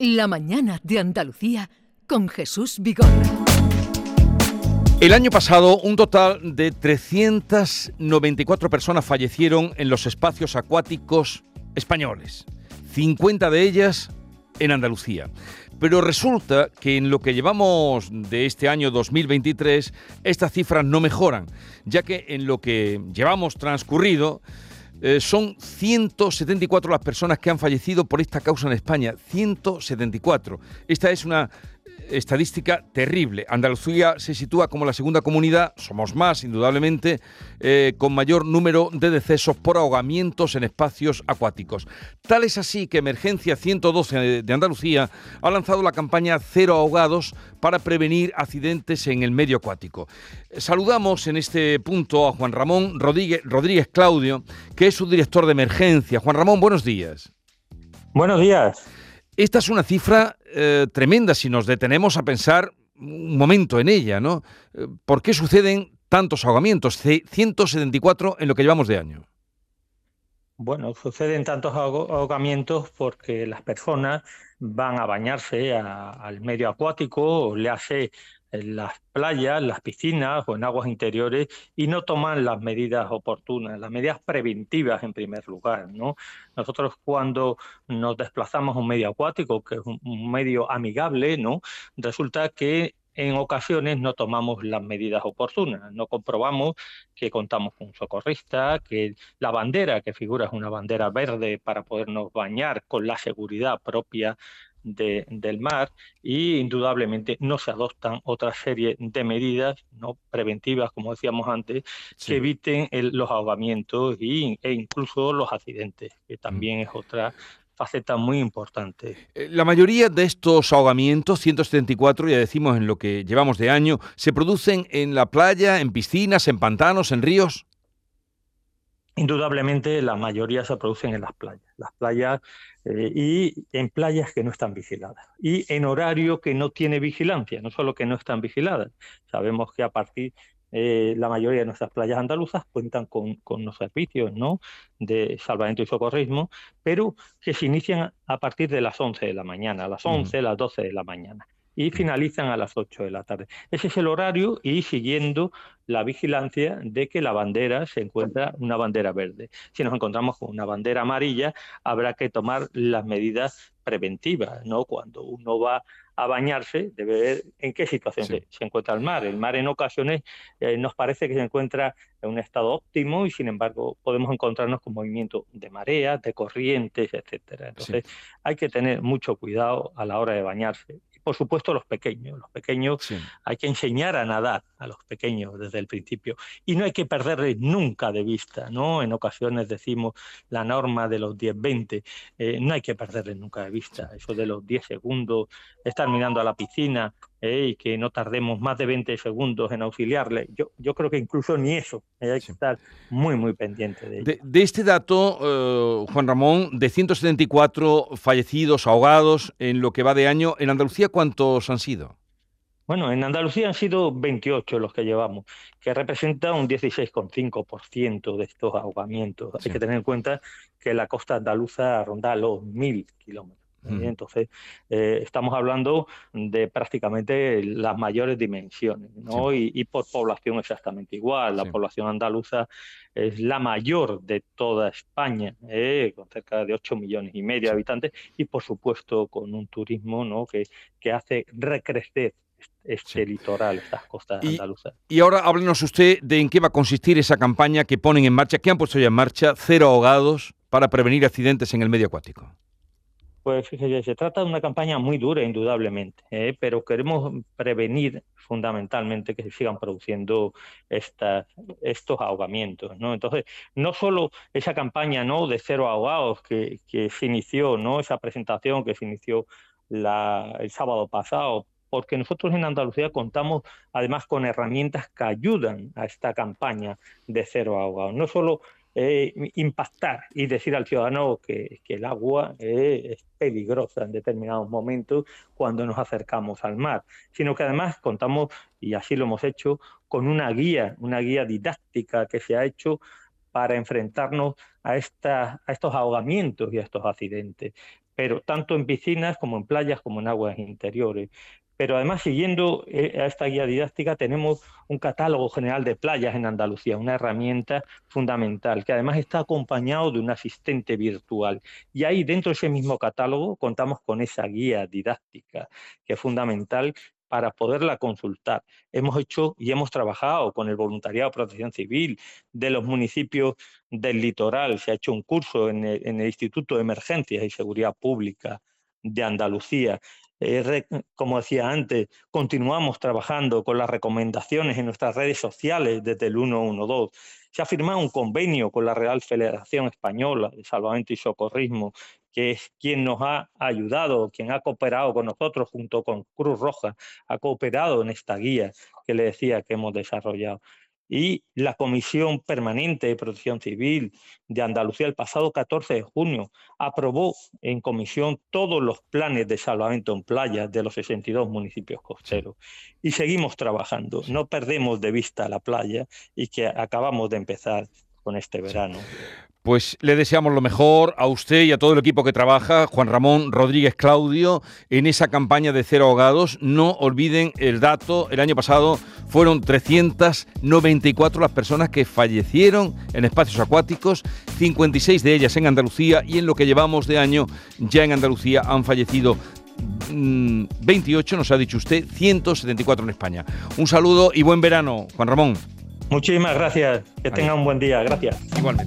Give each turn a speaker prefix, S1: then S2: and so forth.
S1: La mañana de Andalucía con Jesús Vigorra.
S2: El año pasado, un total de 394 personas fallecieron en los espacios acuáticos españoles, 50 de ellas en Andalucía. Pero resulta que en lo que llevamos de este año 2023, estas cifras no mejoran, ya que en lo que llevamos transcurrido, eh, son 174 las personas que han fallecido por esta causa en España. 174. Esta es una estadística terrible. Andalucía se sitúa como la segunda comunidad, somos más, indudablemente, eh, con mayor número de decesos por ahogamientos en espacios acuáticos. Tal es así que Emergencia 112 de Andalucía ha lanzado la campaña Cero Ahogados para prevenir accidentes en el medio acuático. Saludamos en este punto a Juan Ramón Rodríguez, Rodríguez Claudio, que es su director de emergencia. Juan Ramón, buenos días.
S3: Buenos días.
S2: Esta es una cifra eh, tremenda si nos detenemos a pensar un momento en ella, ¿no? Eh, ¿Por qué suceden tantos ahogamientos? 174 en lo que llevamos de año.
S3: Bueno, suceden tantos ahogamientos porque las personas van a bañarse al medio acuático, le hace en las playas, las piscinas o en aguas interiores y no toman las medidas oportunas, las medidas preventivas en primer lugar. ¿no? Nosotros cuando nos desplazamos a un medio acuático, que es un medio amigable, ¿no? resulta que en ocasiones no tomamos las medidas oportunas, no comprobamos que contamos con un socorrista, que la bandera que figura es una bandera verde para podernos bañar con la seguridad propia del mar y indudablemente no se adoptan otra serie de medidas no preventivas, como decíamos antes, que eviten los ahogamientos y, e incluso los accidentes, que mm. también es otra faceta muy importante.
S2: Eh, la mayoría de estos ahogamientos, 174, ya decimos en lo que llevamos de año, se producen en la playa, en piscinas, en pantanos, en ríos.
S3: Indudablemente la mayoría se producen en las playas, las playas eh, y en playas que no están vigiladas y en horario que no tiene vigilancia, no solo que no están vigiladas. Sabemos que a partir eh, la mayoría de nuestras playas andaluzas cuentan con, con los servicios ¿no? de salvamento y socorrismo, pero que se inician a partir de las 11 de la mañana, a las 11, las 12 de la mañana y finalizan a las 8 de la tarde. Ese es el horario y siguiendo la vigilancia de que la bandera se encuentra una bandera verde. Si nos encontramos con una bandera amarilla, habrá que tomar las medidas preventivas, ¿no? Cuando uno va a bañarse, debe ver en qué situación se, encuentra el mar. El mar en ocasiones eh, nos parece que se encuentra en un estado óptimo y sin embargo podemos encontrarnos con movimiento de mareas, de corrientes, etcétera. Entonces hay que tener mucho cuidado a la hora de bañarse por supuesto, los pequeños. Los pequeños hay que enseñar a nadar a los pequeños desde el principio y no hay que perderles nunca de vista, ¿no? En ocasiones decimos la norma de los 10-20, eh, no hay que perderles nunca de vista. Eso de los 10 segundos, estar mirando a la piscina, y que no tardemos más de 20 segundos en auxiliarle. Yo, yo creo que incluso ni eso, hay que estar muy, muy pendiente de ello.
S2: De, este dato, eh, Juan Ramón, de 174 fallecidos, ahogados en lo que va de año, ¿en Andalucía cuántos han sido?
S3: Bueno, en Andalucía han sido 28 los que llevamos, que representa un 16,5% de estos ahogamientos. Hay que tener en cuenta que la costa andaluza ronda los 1.000 kilómetros. Entonces, eh, estamos hablando de prácticamente las mayores dimensiones, ¿no? Y, por población exactamente igual. La población andaluza es la mayor de toda España, ¿eh? con cerca de 8 millones y medio de habitantes, y por supuesto con un turismo ¿no? que, que hace recrecer este litoral, estas costas andaluzas.
S2: Y ahora háblenos usted de en qué va a consistir esa campaña que ponen en marcha, que han puesto ya en marcha, Cero Ahogados, para prevenir accidentes en el medio acuático.
S3: Pues se trata de una campaña muy dura, indudablemente, ¿eh? pero queremos prevenir fundamentalmente que se sigan produciendo estos ahogamientos. ¿no? Entonces, no solo esa campaña ¿no? de cero ahogados que, que se inició, ¿no? esa presentación que se inició el sábado pasado, porque nosotros en Andalucía contamos además con herramientas que ayudan a esta campaña de cero ahogados. No solo eh, impactar y decir al ciudadano que, el agua es peligrosa en determinados momentos cuando nos acercamos al mar, sino que además contamos, y así lo hemos hecho, con una guía, una guía didáctica que se ha hecho para enfrentarnos a, estos ahogamientos y a estos accidentes pero tanto en piscinas como en playas como en aguas interiores. Pero además, siguiendo eh, a esta guía didáctica, tenemos un catálogo general de playas en Andalucía, una herramienta fundamental, que además está acompañado de un asistente virtual. Y ahí, dentro de ese mismo catálogo, contamos con esa guía didáctica, que es fundamental para poderla consultar. Hemos hecho y hemos trabajado con el voluntariado de protección civil de los municipios del litoral. Se ha hecho un curso en el, en el Instituto de Emergencias y Seguridad Pública de Andalucía eh, como decía antes, continuamos trabajando con las recomendaciones en nuestras redes sociales desde el 112. Se ha firmado un convenio con la Real Federación Española de Salvamento y Socorrismo, que es quien nos ha ayudado, quien ha cooperado con nosotros junto con Cruz Roja, ha cooperado en esta guía que le decía que hemos desarrollado y la Comisión Permanente de Protección Civil de Andalucía el pasado 14 de junio aprobó en comisión todos los planes de salvamento en playas de los 62 municipios costeros. Y seguimos trabajando, no perdemos de vista la playa y que acabamos de empezar con este verano.
S2: Pues le deseamos lo mejor a usted y a todo el equipo que trabaja, Juan Ramón Rodríguez Claudio, en esa campaña de cero ahogados. No olviden el dato, el año pasado fueron 394 las personas que fallecieron en espacios acuáticos, 56 de ellas en Andalucía y en lo que llevamos de año ya en Andalucía han fallecido 28, mm, nos ha dicho usted, 174 en España. Un saludo y buen verano, Juan Ramón.
S3: Muchísimas gracias. Que tenga un buen día. Gracias. Igualmente.